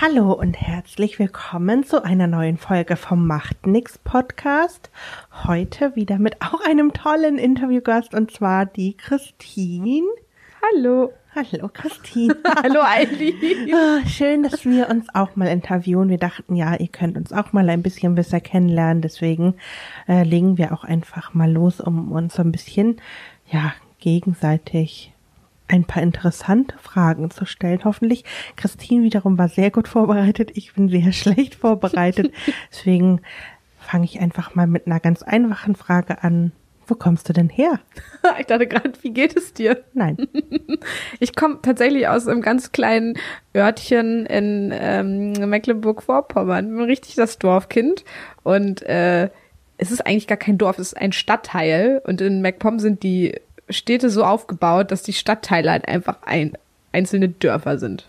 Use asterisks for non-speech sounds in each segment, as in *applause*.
Hallo und herzlich willkommen zu einer neuen Folge vom Macht nix Podcast. Heute wieder mit auch einem tollen Interviewgast und zwar die Christine. Hallo. Hallo Christine. *laughs* Hallo Eileen. Ah, Schön, dass wir uns auch mal interviewen. Wir dachten, ja, ihr könnt uns auch mal ein bisschen besser kennenlernen. Deswegen äh, legen wir auch einfach mal los, um uns so ein bisschen, ja, gegenseitig ein paar interessante Fragen zu stellen. Hoffentlich. Christine wiederum war sehr gut vorbereitet. Ich bin sehr *laughs* schlecht vorbereitet. *laughs* Deswegen fange ich einfach mal mit einer ganz einfachen Frage an. Wo kommst du denn her? *laughs* Ich dachte gerade, wie geht es dir? Nein. Ich komme tatsächlich aus einem ganz kleinen Örtchen in ähm, Mecklenburg-Vorpommern. Bin richtig das Dorfkind. Und äh, es ist eigentlich gar kein Dorf, es ist ein Stadtteil. Und in MacPom sind die Städte so aufgebaut, dass die Stadtteile halt einfach ein, einzelne Dörfer sind.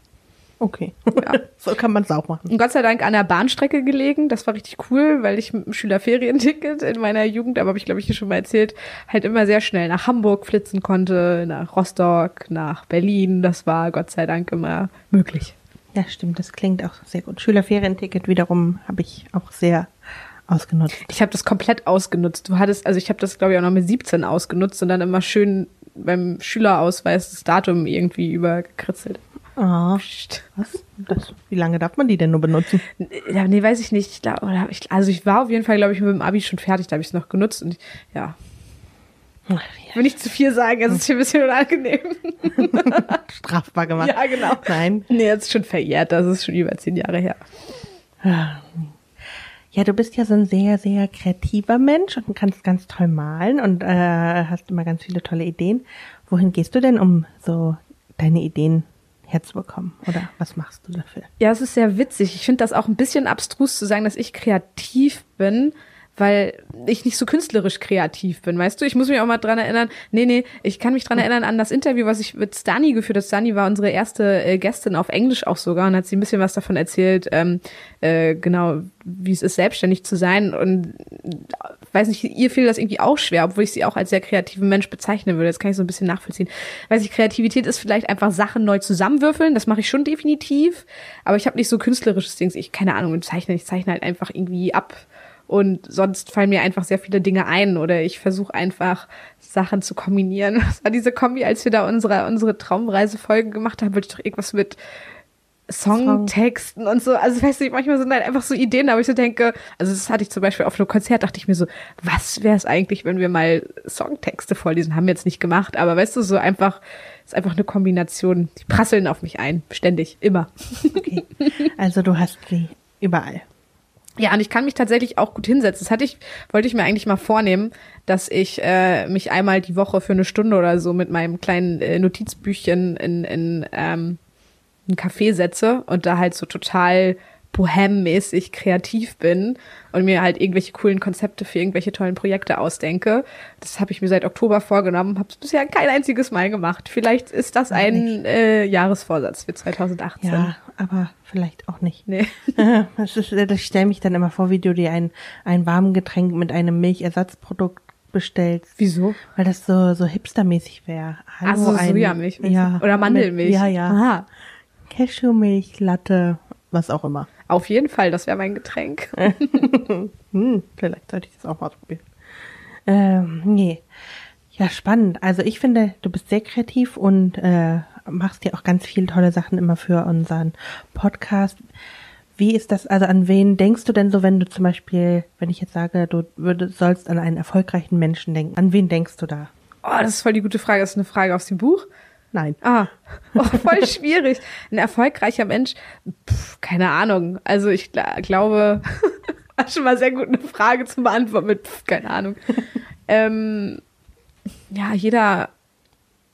Okay. Ja. *laughs* so kann man es auch machen. Und Gott sei Dank an der Bahnstrecke gelegen. Das war richtig cool, weil ich mit dem Schülerferienticket in meiner Jugend, aber habe ich glaube ich hier schon mal erzählt, halt immer sehr schnell nach Hamburg flitzen konnte, nach Rostock, nach Berlin. Das war Gott sei Dank immer möglich. Ja, stimmt. Das klingt auch sehr gut. Schülerferienticket wiederum habe ich auch sehr ausgenutzt. Ich habe das komplett ausgenutzt. Du hattest, also ich habe das glaube ich auch noch mit 17 ausgenutzt und dann immer schön beim Schülerausweis das Datum irgendwie übergekritzelt. Ah, Psst. was? Das, wie lange darf man die denn nur benutzen? Ja, nee, weiß ich nicht. Ich glaub, ich, also ich war auf jeden Fall, glaube ich, mit dem Abi schon fertig, da habe ich es noch genutzt und ja, Ach, ich will nicht zu viel sagen, es ist hier ein bisschen unangenehm. ja, *laughs* strafbar gemacht. ja, genau. Nein. Nee, jetzt ist schon verjährt, das ist schon über zehn Jahre her. Ja, du bist ja so ein sehr, sehr kreativer Mensch und kannst ganz toll malen und äh, hast immer ganz viele tolle Ideen. Wohin gehst du denn, um so deine Ideen herzubekommen? Oder was machst du dafür? Ja, es ist sehr witzig. Ich finde das auch ein bisschen abstrus zu sagen, dass ich kreativ bin, weil ich nicht so künstlerisch kreativ bin, weißt du? Ich muss mich auch mal dran erinnern, nee, nee, ich kann mich dran erinnern an das Interview, was ich mit Stani geführt habe. Stani war unsere erste äh, Gästin auf Englisch auch sogar und hat sie ein bisschen was davon erzählt, ähm, äh, genau, wie es ist, selbstständig zu sein und äh, weiß nicht, ihr fiel das irgendwie auch schwer, obwohl ich sie auch als sehr kreativen Mensch bezeichnen würde. Das kann ich so ein bisschen nachvollziehen. Weiß ich, Kreativität ist vielleicht einfach Sachen neu zusammenwürfeln, das mache ich schon definitiv, aber ich habe nicht so künstlerisches Dings, ich keine Ahnung, ich zeichne, ich zeichne halt einfach irgendwie ab und sonst fallen mir einfach sehr viele Dinge ein oder ich versuche einfach Sachen zu kombinieren. *laughs* Das war diese Kombi, als wir da unsere, unsere Traumreisefolge gemacht haben, wollte ich doch irgendwas mit Songtexten und so. Also weißt du, manchmal sind halt einfach so Ideen, aber ich so denke, also das hatte ich zum Beispiel auf einem Konzert, dachte ich mir so, was wäre es eigentlich, wenn wir mal Songtexte vorlesen? Haben wir jetzt nicht gemacht, aber weißt du, so einfach, ist einfach eine Kombination. Die prasseln auf mich ein, ständig, immer. Okay. Also du hast sie überall. Ja, und ich kann mich tatsächlich auch gut hinsetzen. Das hatte ich, wollte ich mir eigentlich mal vornehmen, dass ich äh, mich einmal die Woche für eine Stunde oder so mit meinem kleinen äh, Notizbüchchen in, in ähm, ein Café setze und da halt so total bohem-mäßig kreativ bin und mir halt irgendwelche coolen Konzepte für irgendwelche tollen Projekte ausdenke. Das habe ich mir seit Oktober vorgenommen, habe es bisher kein einziges Mal gemacht. Vielleicht ist das ein äh, Jahresvorsatz für 2018. Ja, aber vielleicht auch nicht. Nee. *laughs* Das ist, das stelle mich dann immer vor, wie du dir ein, ein warmes Getränk mit einem Milchersatzprodukt bestellst. Wieso? Weil das so, so hipstermäßig wäre. Ach so, Sojamilch. Ja. Oder Mandelmilch. Ja, ja. Aha. Cashewmilch, Latte, was auch immer. Auf jeden Fall, das wäre mein Getränk. *laughs* Hm, vielleicht sollte ich das auch mal probieren. Ähm, nee. Ja, spannend. Also ich finde, du bist sehr kreativ und äh, machst ja auch ganz viele tolle Sachen immer für unseren Podcast. Wie ist das, also an wen denkst du denn so, wenn du zum Beispiel, wenn ich jetzt sage, du würdest, sollst an einen erfolgreichen Menschen denken, an wen denkst du da? Oh, das ist voll die gute Frage. Das ist eine Frage aus dem Buch. Nein. Ah, oh, voll schwierig. Ein erfolgreicher Mensch, pff, keine Ahnung. Also ich gla glaube, *laughs* war schon mal sehr gut eine Frage zu beantworten mit pff, keine Ahnung. ähm, ja, jeder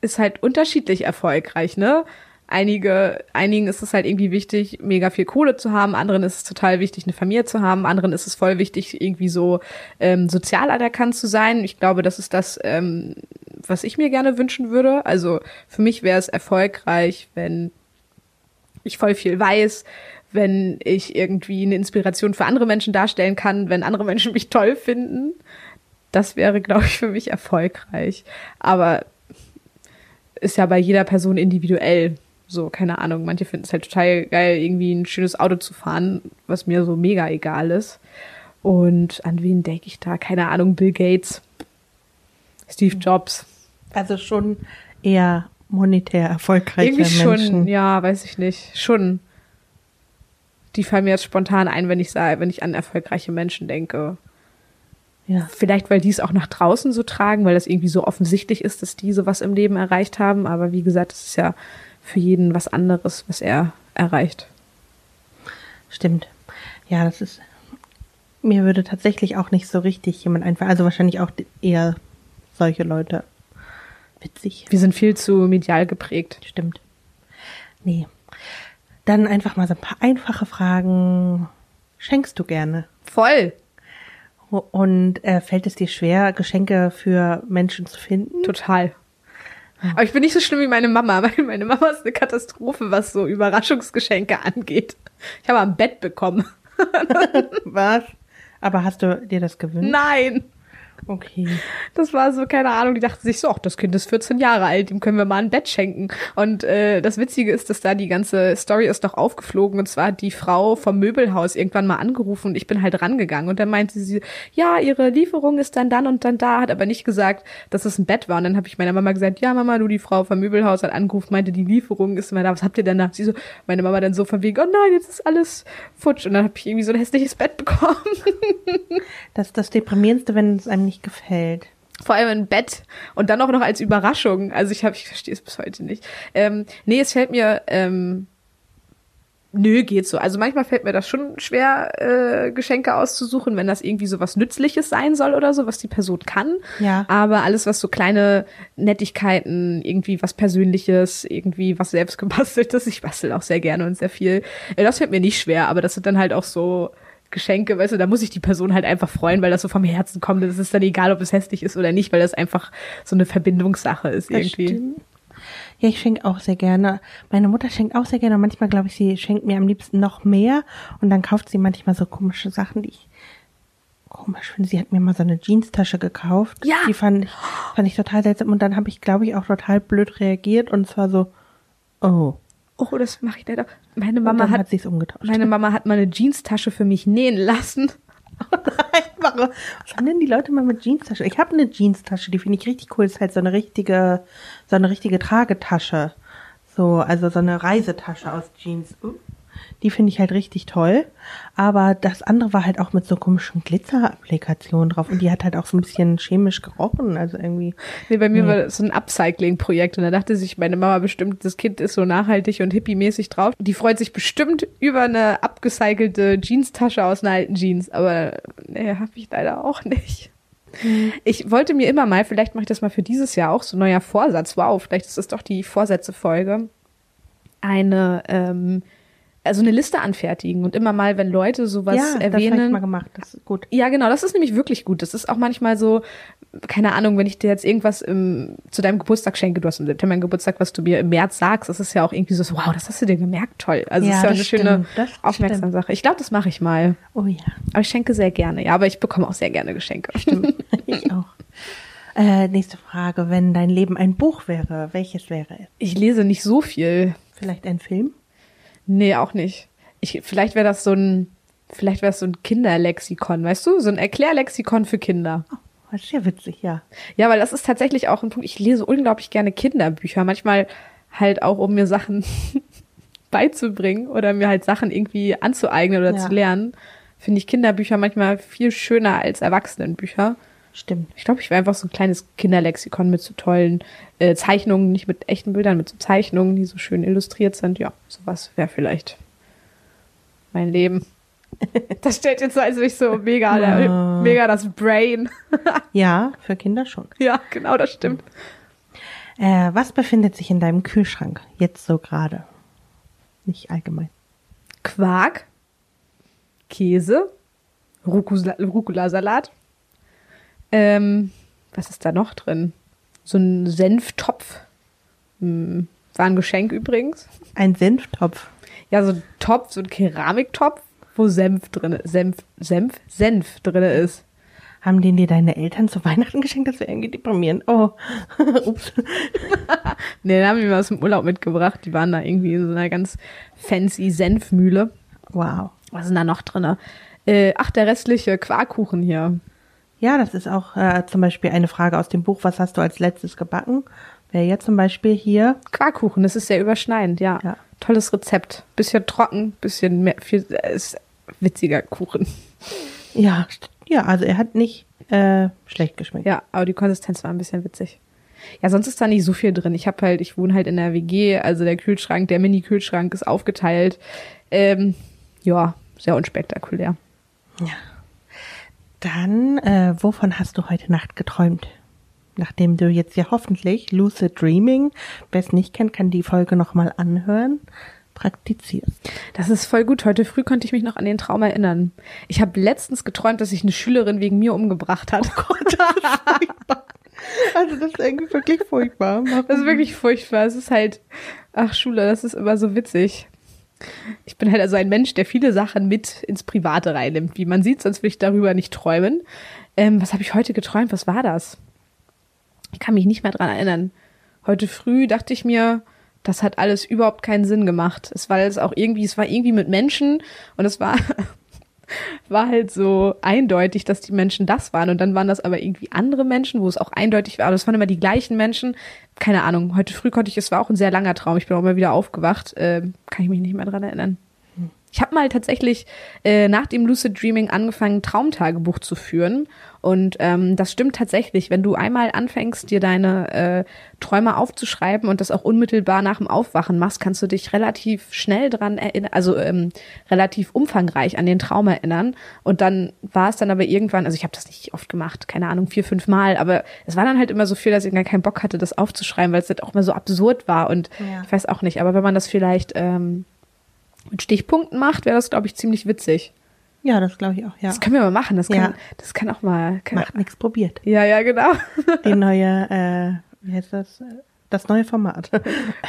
ist halt unterschiedlich erfolgreich, ne? Einige, einigen ist es halt irgendwie wichtig, mega viel Kohle zu haben, anderen ist es total wichtig, eine Familie zu haben, anderen ist es voll wichtig, irgendwie so ähm, sozial anerkannt zu sein. Ich glaube, das ist das, ähm, was ich mir gerne wünschen würde. Also für mich wäre es erfolgreich, wenn ich voll viel weiß, wenn ich irgendwie eine Inspiration für andere Menschen darstellen kann, wenn andere Menschen *laughs* mich toll finden. Das wäre, glaube ich, für mich erfolgreich. Aber ist ja bei jeder Person individuell. So, keine Ahnung. Manche finden es halt total geil, irgendwie ein schönes Auto zu fahren, was mir so mega egal ist. Und an wen denke ich da? Keine Ahnung, Bill Gates, Steve Jobs. Also schon eher monetär erfolgreiche Irgendwie Menschen. schon, ja, weiß ich nicht. Schon. Die fallen mir jetzt spontan ein, wenn ich sage, wenn ich an erfolgreiche Menschen denke. Ja. Vielleicht, weil die es auch nach draußen so tragen, weil das irgendwie so offensichtlich ist, dass die sowas im Leben erreicht haben. Aber wie gesagt, es ist ja für jeden was anderes, was er erreicht. Stimmt. Ja, das ist. Mir würde tatsächlich auch nicht so richtig jemand einfallen. Also wahrscheinlich auch eher solche Leute. Witzig. Wir sind viel zu medial geprägt. Stimmt. Nee. Dann einfach mal so ein paar einfache Fragen. Schenkst du gerne? Voll. Und äh, fällt es dir schwer, Geschenke für Menschen zu finden? Total. Aber ich bin nicht so schlimm wie meine Mama, *laughs* weil meine Mama ist eine Katastrophe, was so Überraschungsgeschenke angeht. Ich habe ein Bett bekommen. *laughs* Was? Aber hast du dir das gewünscht? Nein. Okay. Das war so, keine Ahnung, die dachten sich so, ach, das Kind ist 14 Jahre alt, dem können wir mal ein Bett schenken. Und äh, das Witzige ist, dass da die ganze Story ist doch aufgeflogen. Und zwar hat die Frau vom Möbelhaus irgendwann mal angerufen und ich bin halt rangegangen. Und dann meinte sie, ja, ihre Lieferung ist dann dann und dann da, hat aber nicht gesagt, dass es ein Bett war. Und dann habe ich meiner Mama gesagt, ja, Mama, du, die Frau vom Möbelhaus hat angerufen, meinte, die Lieferung ist immer da, was habt ihr denn da? Sie so, meine Mama dann so von wegen, oh nein, jetzt ist alles futsch. Und dann habe ich irgendwie so ein hässliches Bett bekommen. Das ist das Deprimierendste, wenn es einem nicht gefällt. Vor allem ein Bett und dann auch noch als Überraschung. Also ich habe, ich verstehe es bis heute nicht. Ähm, nee, es fällt mir, ähm, nö, geht so. Also manchmal fällt mir das schon schwer, äh, Geschenke auszusuchen, wenn das irgendwie so was Nützliches sein soll oder so, was die Person kann. Ja. Aber alles, was so kleine Nettigkeiten, irgendwie was Persönliches, irgendwie was selbstgebasteltes, *laughs* ich bastel auch sehr gerne und sehr viel. Äh, das fällt mir nicht schwer, aber das sind dann halt auch so Geschenke, weißt du, da muss ich die Person halt einfach freuen, weil das so vom Herzen kommt. Das ist dann egal, ob es hässlich ist oder nicht, weil das einfach so eine Verbindungssache ist Das irgendwie. stimmt. Ja, ich schenke auch sehr gerne. Meine Mutter schenkt auch sehr gerne. Und manchmal glaube ich, sie schenkt mir am liebsten noch mehr. Und dann kauft sie manchmal so komische Sachen, die ich komisch finde. Sie hat mir mal so eine Jeanstasche gekauft. Ja. Die fand ich, fand ich total seltsam. Und dann habe ich, glaube ich, auch total blöd reagiert. Und zwar so, oh. Oh, das mache ich leider. Meine Mama hat, hat sie es umgetauscht. meine Mama hat mal eine Jeanstasche für mich nähen lassen. *laughs* Warum? Was haben denn die Leute mal mit Jeanstasche? Ich habe eine Jeanstasche, die finde ich richtig cool. Ist halt so eine richtige, so eine richtige Tragetasche. So, also so eine Reisetasche aus Jeans. Uh, Die finde ich halt richtig toll. Aber das andere war halt auch mit so komischen Glitzer-Applikationen drauf. Und die hat halt auch so ein bisschen chemisch gerochen. Also irgendwie. Nee, bei mir war das so ein Upcycling-Projekt und da dachte sich meine Mama bestimmt, das Kind ist so nachhaltig und hippie-mäßig drauf. Die freut sich bestimmt über eine abgecycelte Jeanstasche aus einer alten Jeans, aber nee, hab ich leider auch nicht. Ich wollte mir immer mal, vielleicht mache ich das mal für dieses Jahr auch, so ein neuer Vorsatz, wow, vielleicht ist das doch die Vorsätze-Folge, eine, ähm, also eine Liste anfertigen und immer mal, wenn Leute sowas ja, das habe ich erwähnen, mal gemacht. Das ist gut. ja, genau, das ist nämlich wirklich gut. Das ist auch manchmal so, keine Ahnung, wenn ich dir jetzt irgendwas im, zu deinem Geburtstag schenke, du hast im September einen Geburtstag, was du mir im März sagst, das ist ja auch irgendwie so, wow, das hast du dir gemerkt, toll. Also Ja, das ist ja das eine schöne stimmt, das aufmerksame Sache. Ich glaube, das mache ich mal. Oh ja, Aber ich schenke sehr gerne, ja, aber ich bekomme auch sehr gerne Geschenke. *laughs* ich auch. Äh, nächste Frage. Wenn dein Leben ein Buch wäre, welches wäre es? Ich lese nicht so viel. Vielleicht ein Film? Nee, auch nicht. Ich, vielleicht wäre das so ein, vielleicht wäre es so ein Kinderlexikon, weißt du? So ein Erklärlexikon für Kinder. Das ist ja witzig, ja. Ja, weil das ist tatsächlich auch ein Punkt. Ich lese unglaublich gerne Kinderbücher. Manchmal halt auch, um mir Sachen *laughs* beizubringen oder mir halt Sachen irgendwie anzueignen oder Ja. zu lernen. Finde ich Kinderbücher manchmal viel schöner als Erwachsenenbücher. Stimmt. Ich glaube, ich wäre einfach so ein kleines Kinderlexikon mit so tollen äh, Zeichnungen, nicht mit echten Bildern, mit so Zeichnungen, die so schön illustriert sind. Ja, sowas wäre vielleicht mein Leben. *laughs* Das stellt jetzt so, als wäre ich so mega, Ja. mega das Brain. *laughs* Ja, für Kinder schon. ja, genau, das stimmt. Äh, was befindet sich in deinem Kühlschrank jetzt so gerade? Nicht allgemein. Quark, Käse, Rucola- Rucola-Salat. Ähm, was ist da noch drin? So ein Senftopf. Hm, war ein Geschenk übrigens. Ein Senftopf. Ja, so ein Topf, so ein Keramiktopf, wo Senf drin Senf, Senf, Senf drin ist. Haben den dir deine Eltern zu Weihnachten geschenkt? Das wäre irgendwie deprimierend. Oh, *laughs* ups. *laughs* Nee, den haben die mir aus dem Urlaub mitgebracht. Die waren da irgendwie in so einer ganz fancy Senfmühle. Wow. Was ist denn da noch drinne? Äh, ach, der restliche Quarkkuchen hier. Ja, das ist auch äh, zum Beispiel eine Frage aus dem Buch, was hast du als letztes gebacken? Wäre jetzt zum Beispiel hier, Quarkkuchen, das ist sehr überschneidend, ja. Ja. Tolles Rezept. Bisschen trocken, bisschen mehr, viel, äh, ist witziger Kuchen. ja, ja, also er hat nicht äh, schlecht geschmeckt. Ja, aber die Konsistenz war ein bisschen witzig. Ja, sonst ist da nicht so viel drin. Ich habe halt, ich wohne halt in der WG, also der Kühlschrank, der Mini-Kühlschrank ist aufgeteilt. Ähm, ja, sehr unspektakulär. Dann, äh, wovon hast du heute Nacht geträumt? Nachdem du jetzt ja hoffentlich Lucid Dreaming, wer es nicht kennt, kann die Folge nochmal anhören, praktizierst. Das ist voll gut. Heute früh konnte ich mich noch an den Traum erinnern. Ich habe letztens geträumt, dass sich eine Schülerin wegen mir umgebracht hat. Also das ist irgendwie wirklich furchtbar. Das ist wirklich furchtbar. Es ist halt, ach Schule, das ist immer so witzig. Ich bin halt also ein Mensch, der viele Sachen mit ins Private reinnimmt. Wie man sieht, sonst will ich darüber nicht träumen. Ähm, was habe ich heute geträumt? Was war das? Ich kann mich nicht mehr dran erinnern. Heute früh dachte ich mir, das hat alles überhaupt keinen Sinn gemacht. Es war jetzt auch irgendwie, es war irgendwie mit Menschen und es war, *laughs* war halt so eindeutig, dass die Menschen das waren. Und dann waren das aber irgendwie andere Menschen, wo es auch eindeutig war. Aber es waren immer die gleichen Menschen. Keine Ahnung. Heute früh konnte ich, es war auch ein sehr langer Traum. Ich bin auch immer wieder aufgewacht. Ähm, kann ich mich nicht mehr dran erinnern. Ich habe mal tatsächlich äh, nach dem Lucid Dreaming angefangen, Traumtagebuch zu führen. Und ähm, das stimmt tatsächlich. Wenn du einmal anfängst, dir deine äh, Träume aufzuschreiben und das auch unmittelbar nach dem Aufwachen machst, kannst du dich relativ schnell dran erinnern, also ähm, relativ umfangreich an den Traum erinnern. Und dann war es dann aber irgendwann, also ich habe das nicht oft gemacht, keine Ahnung, vier, fünf Mal, aber es war dann halt immer so viel, dass ich gar keinen Bock hatte, das aufzuschreiben, weil es halt auch immer so absurd war. Und Ja. ich weiß auch nicht, aber wenn man das vielleicht ähm, mit Stichpunkten macht, wäre das, glaube ich, ziemlich witzig. Ja, das glaube ich auch, ja. Das können wir mal machen. Das kann, Ja. das kann auch mal. Kann, Macht nichts probiert. Ja, ja, genau. Die neue, äh, wie heißt das? Das neue Format. *laughs*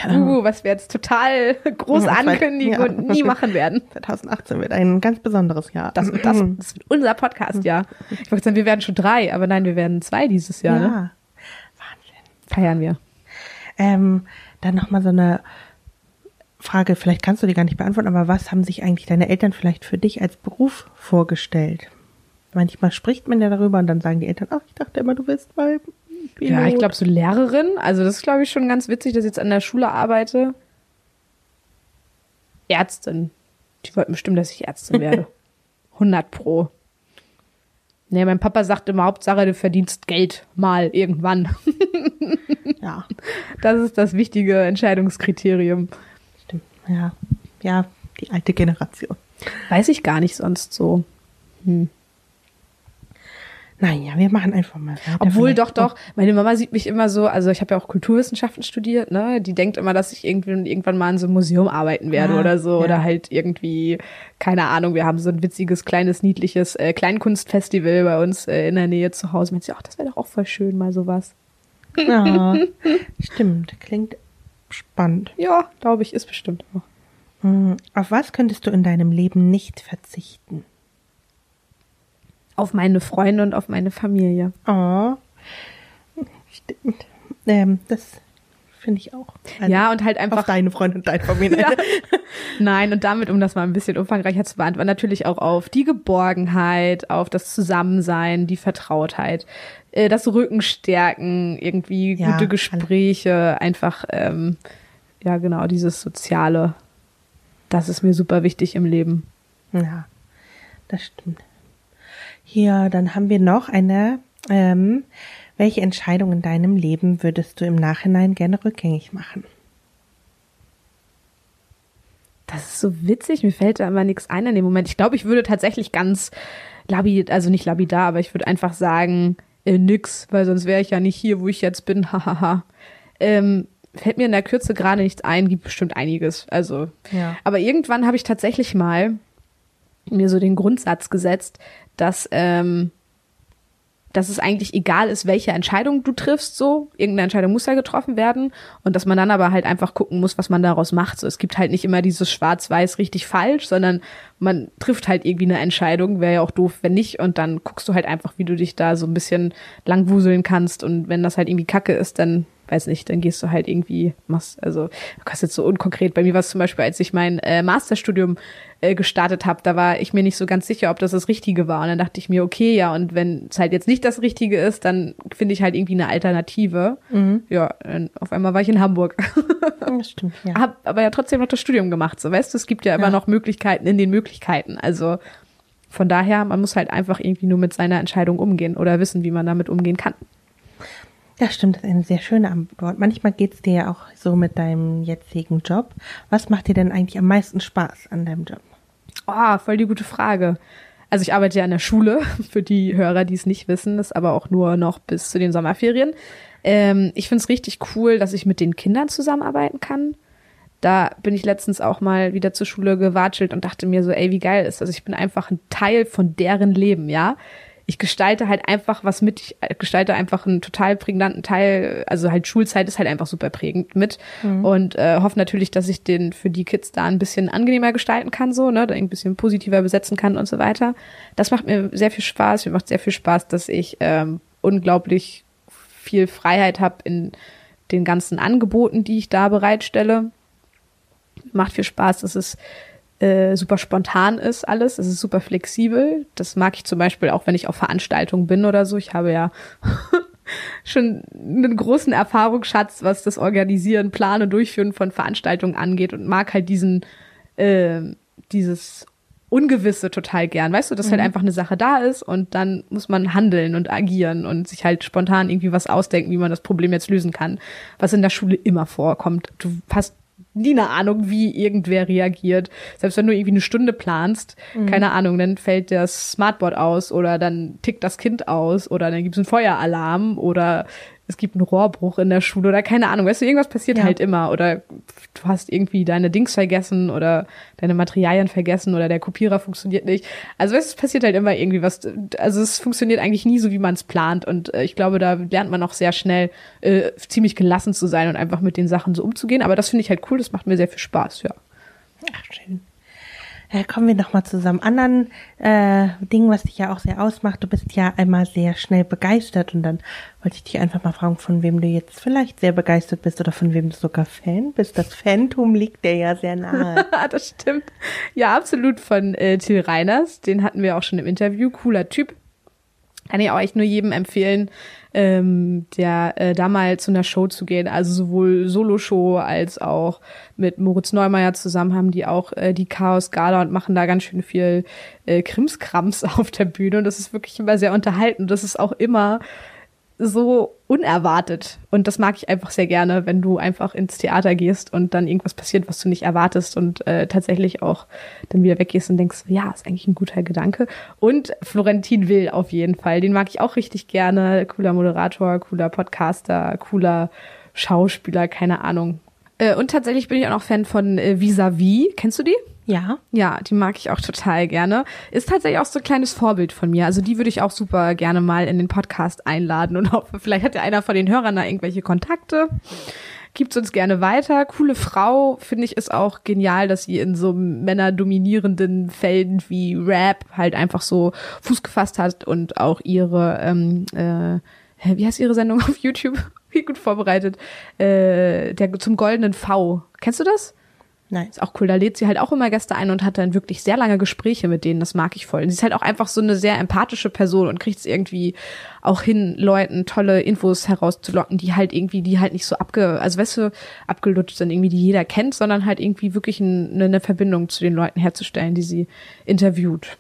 Uh, was wir jetzt total *laughs* groß Ja, ankündigen ja. und nie machen werden. *laughs* 2018 wird ein ganz besonderes Jahr. Das, das, das wird unser Podcast, ja. Ich wollte sagen, wir werden schon drei, aber nein, wir werden zwei dieses Jahr. ja. Ne? Wahnsinn. Feiern wir. Ähm, dann nochmal so eine Frage, vielleicht kannst du die gar nicht beantworten, aber was haben sich eigentlich deine Eltern vielleicht für dich als Beruf vorgestellt? Manchmal spricht man ja darüber und dann sagen die Eltern, ach, ich dachte immer, du willst mal Pilot. Ja, ich glaube, so Lehrerin, also das ist, glaube ich, schon ganz witzig, dass ich jetzt an der Schule arbeite. Ärztin. Die wollten bestimmt, dass ich Ärztin werde. *laughs* 100 pro. Nee, mein Papa sagt immer, Hauptsache, du verdienst Geld mal irgendwann. *laughs* Ja, Das ist das wichtige Entscheidungskriterium. Ja, ja, die alte Generation. Weiß ich gar nicht sonst so. Naja, wir machen einfach mal weiter. Obwohl Vielleicht- doch, doch, meine Mama sieht mich immer so, also ich habe ja auch Kulturwissenschaften studiert, ne? Die denkt immer, dass ich irgendwie irgendwann mal in so einem Museum arbeiten werde Ah, oder so. ja. Oder halt irgendwie, keine Ahnung, wir haben so ein witziges, kleines, niedliches äh, Kleinkunstfestival bei uns äh, in der Nähe zu Hause. Meint sie, ach, das wäre doch auch voll schön, mal sowas. Ja, *laughs* stimmt. Klingt spannend. Ja, glaube ich, ist bestimmt auch. Hm, Auf was könntest du in deinem Leben nicht verzichten? Auf meine Freunde und auf meine Familie. Oh, stimmt. Ähm, das finde ich auch. Also ja, und halt auf einfach deine Freunde und deine Familie. *laughs* Ja. Nein, und damit, um das mal ein bisschen umfangreicher zu beantworten, natürlich auch auf die Geborgenheit, auf das Zusammensein, die Vertrautheit, äh, das Rückenstärken, irgendwie Ja, gute Gespräche, einfach, ähm, ja genau, dieses Soziale. Das ist mir super wichtig im Leben. Ja, das stimmt. Hier, dann haben wir noch eine. Ähm, welche Entscheidung in deinem Leben würdest du im Nachhinein gerne rückgängig machen? Das ist so witzig, mir fällt da immer nichts ein in dem Moment. Ich glaube, ich würde tatsächlich ganz labid, also nicht lapidar, aber ich würde einfach sagen, äh, nix, weil sonst wäre ich ja nicht hier, wo ich jetzt bin. Hahaha. ähm, fällt mir in der Kürze gerade nichts ein, gibt bestimmt einiges. Also, Ja. aber irgendwann habe ich tatsächlich mal mir so den Grundsatz gesetzt, dass ähm, dass es eigentlich egal ist, welche Entscheidung du triffst, so. Irgendeine Entscheidung muss ja getroffen werden. Und dass man dann aber halt einfach gucken muss, was man daraus macht. So, es gibt halt nicht immer dieses Schwarz-Weiß richtig falsch, sondern man trifft halt irgendwie eine Entscheidung. Wäre ja auch doof, wenn nicht. Und dann guckst du halt einfach, wie du dich da so ein bisschen langwuseln kannst. Und wenn das halt irgendwie kacke ist, dann weiß nicht, dann gehst du halt irgendwie, machst, also, du kannst jetzt so unkonkret. Bei mir war es zum Beispiel, als ich mein äh, Masterstudium äh, gestartet habe, da war ich mir nicht so ganz sicher, ob das das Richtige war. Und dann dachte ich mir, okay, ja, und wenn es halt jetzt nicht das Richtige ist, dann finde ich halt irgendwie eine Alternative. Mhm. Ja, auf einmal war ich in Hamburg. *laughs* das stimmt, ja. Hab aber ja trotzdem noch das Studium gemacht. So, weißt du, es gibt ja immer ja. noch Möglichkeiten in den Möglichkeiten. Also von daher, man muss halt einfach irgendwie nur mit seiner Entscheidung umgehen oder wissen, wie man damit umgehen kann. Das stimmt, das ist eine sehr schöne Antwort. Manchmal geht's dir ja auch so mit deinem jetzigen Job. Was macht dir denn eigentlich am meisten Spaß an deinem Job? Oh, voll die gute Frage. Also ich arbeite ja in der Schule, *laughs* für die Hörer, die es nicht wissen, ist aber auch nur noch bis zu den Sommerferien. Ähm, ich finde es richtig cool, dass ich mit den Kindern zusammenarbeiten kann. Da bin ich letztens auch mal wieder zur Schule gewatschelt und dachte mir so, ey, wie geil ist das? Also ich bin einfach ein Teil von deren Leben, ja ich gestalte halt einfach was mit, ich gestalte einfach einen total prägnanten Teil, also halt Schulzeit ist halt einfach super prägend mit mhm. und äh, hoffe natürlich, dass ich den für die Kids da ein bisschen angenehmer gestalten kann, so, ne, da ein bisschen positiver besetzen kann und so weiter. Das macht mir sehr viel Spaß, mir macht sehr viel Spaß, dass ich ähm, unglaublich viel Freiheit habe in den ganzen Angeboten, die ich da bereitstelle. Macht viel Spaß, dass es äh, super spontan ist alles. Es ist super flexibel. Das mag ich zum Beispiel auch, wenn ich auf Veranstaltungen bin oder so. Ich habe ja *laughs* schon einen großen Erfahrungsschatz, was das Organisieren, Planen, Durchführen von Veranstaltungen angeht und mag halt diesen, äh, dieses Ungewisse total gern. Weißt du, dass halt mhm. halt einfach eine Sache da ist und dann muss man handeln und agieren und sich halt spontan irgendwie was ausdenken, wie man das Problem jetzt lösen kann, was in der Schule immer vorkommt. Du hast nie eine Ahnung, wie irgendwer reagiert. Selbst wenn du irgendwie eine Stunde planst, mhm. keine Ahnung, dann fällt das Smartboard aus oder dann tickt das Kind aus oder dann gibt es einen Feueralarm oder es gibt einen Rohrbruch in der Schule oder keine Ahnung, weißt du, irgendwas passiert ja. halt immer oder du hast irgendwie deine Dings vergessen oder deine Materialien vergessen oder der Kopierer funktioniert nicht. Also es passiert halt immer irgendwie was. Also es funktioniert eigentlich nie so, wie man es plant und äh, ich glaube, da lernt man auch sehr schnell äh, ziemlich gelassen zu sein und einfach mit den Sachen so umzugehen. Aber das finde ich halt cool, das macht mir sehr viel Spaß, ja. Ach, schön äh, kommen wir nochmal zu so einem anderen äh, Ding, was dich ja auch sehr ausmacht. Du bist ja einmal sehr schnell begeistert und dann wollte ich dich einfach mal fragen, von wem du jetzt vielleicht sehr begeistert bist oder von wem du sogar Fan bist. Das Phantom liegt dir ja sehr nahe. *laughs* das stimmt. Ja, absolut von äh, Till Reiners. Den hatten wir auch schon im Interview. Cooler Typ. Kann ich auch echt nur jedem empfehlen, ähm, der äh, da mal zu einer Show zu gehen. Also sowohl Solo-Show als auch mit Moritz Neumeier zusammen haben die auch äh, die Chaos-Gala und machen da ganz schön viel äh, Krimskrams *laughs* auf der Bühne. Und das ist wirklich immer sehr unterhalten. Das ist auch immer so unerwartet. Und das mag ich einfach sehr gerne, wenn du einfach ins Theater gehst und dann irgendwas passiert, was du nicht erwartest und äh, tatsächlich auch dann wieder weggehst und denkst, ja, ist eigentlich ein guter Gedanke. Und Florentin Will auf jeden Fall. Den mag ich auch richtig gerne. Cooler Moderator, cooler Podcaster, cooler Schauspieler, keine Ahnung. Äh, und tatsächlich bin ich auch noch Fan von äh, Vis-a-vis. Kennst du die? Ja. Ja, die mag ich auch total gerne. Ist tatsächlich auch so ein kleines Vorbild von mir. Also die würde ich auch super gerne mal in den Podcast einladen und *laughs* hoffe, vielleicht hat ja einer von den Hörern da irgendwelche Kontakte. Gibt's uns gerne weiter. Coole Frau, finde ich, ist auch genial, dass sie in so männerdominierenden Felden wie Rap halt einfach so Fuß gefasst hat und auch ihre, ähm, äh, wie heißt ihre Sendung *laughs* auf YouTube? Wie gut vorbereitet. Äh, der zum goldenen V. Kennst du das? Nein. Ist auch cool. Da lädt sie halt auch immer Gäste ein und hat dann wirklich sehr lange Gespräche mit denen. Das mag ich voll. Und sie ist halt auch einfach so eine sehr empathische Person und kriegt es irgendwie auch hin, Leuten tolle Infos herauszulocken, die halt irgendwie, die halt nicht so abge, also weißt du, abgelutscht sind, irgendwie, die jeder kennt, sondern halt irgendwie wirklich ein, eine Verbindung zu den Leuten herzustellen, die sie interviewt.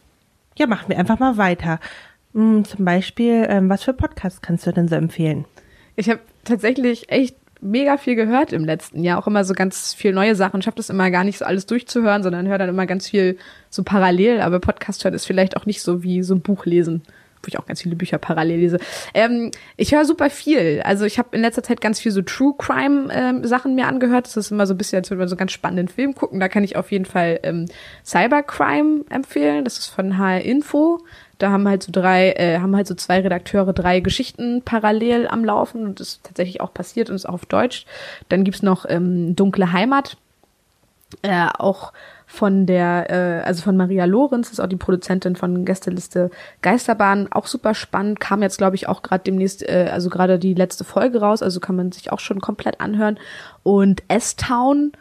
Ja, machen wir einfach mal weiter. Hm, zum Beispiel, ähm, was für Podcasts kannst du denn so empfehlen? Ich habe tatsächlich echt mega viel gehört im letzten Jahr, auch immer so ganz viel neue Sachen. Ich habe das immer gar nicht so alles durchzuhören, sondern höre dann immer ganz viel so parallel. Aber Podcast hören ist vielleicht auch nicht so wie so ein Buch lesen, wo ich auch ganz viele Bücher parallel lese. Ähm, ich höre super viel. Also ich habe in letzter Zeit ganz viel so True Crime ähm, Sachen mir angehört. Das ist immer so ein bisschen, als würde man so ganz spannenden Film gucken. Da kann ich auf jeden Fall ähm, Cybercrime empfehlen. Das ist von HR Info. Da haben halt so drei, äh, haben halt so zwei Redakteure drei Geschichten parallel am Laufen und das ist tatsächlich auch passiert und ist auch auf Deutsch. Dann gibt's noch ähm, Dunkle Heimat, äh, auch von der, äh, also von Maria Lorenz, ist auch die Produzentin von Gästeliste Geisterbahn, auch super spannend, kam jetzt glaube ich auch gerade demnächst, äh, also gerade die letzte Folge raus, also kann man sich auch schon komplett anhören. Und S-Town,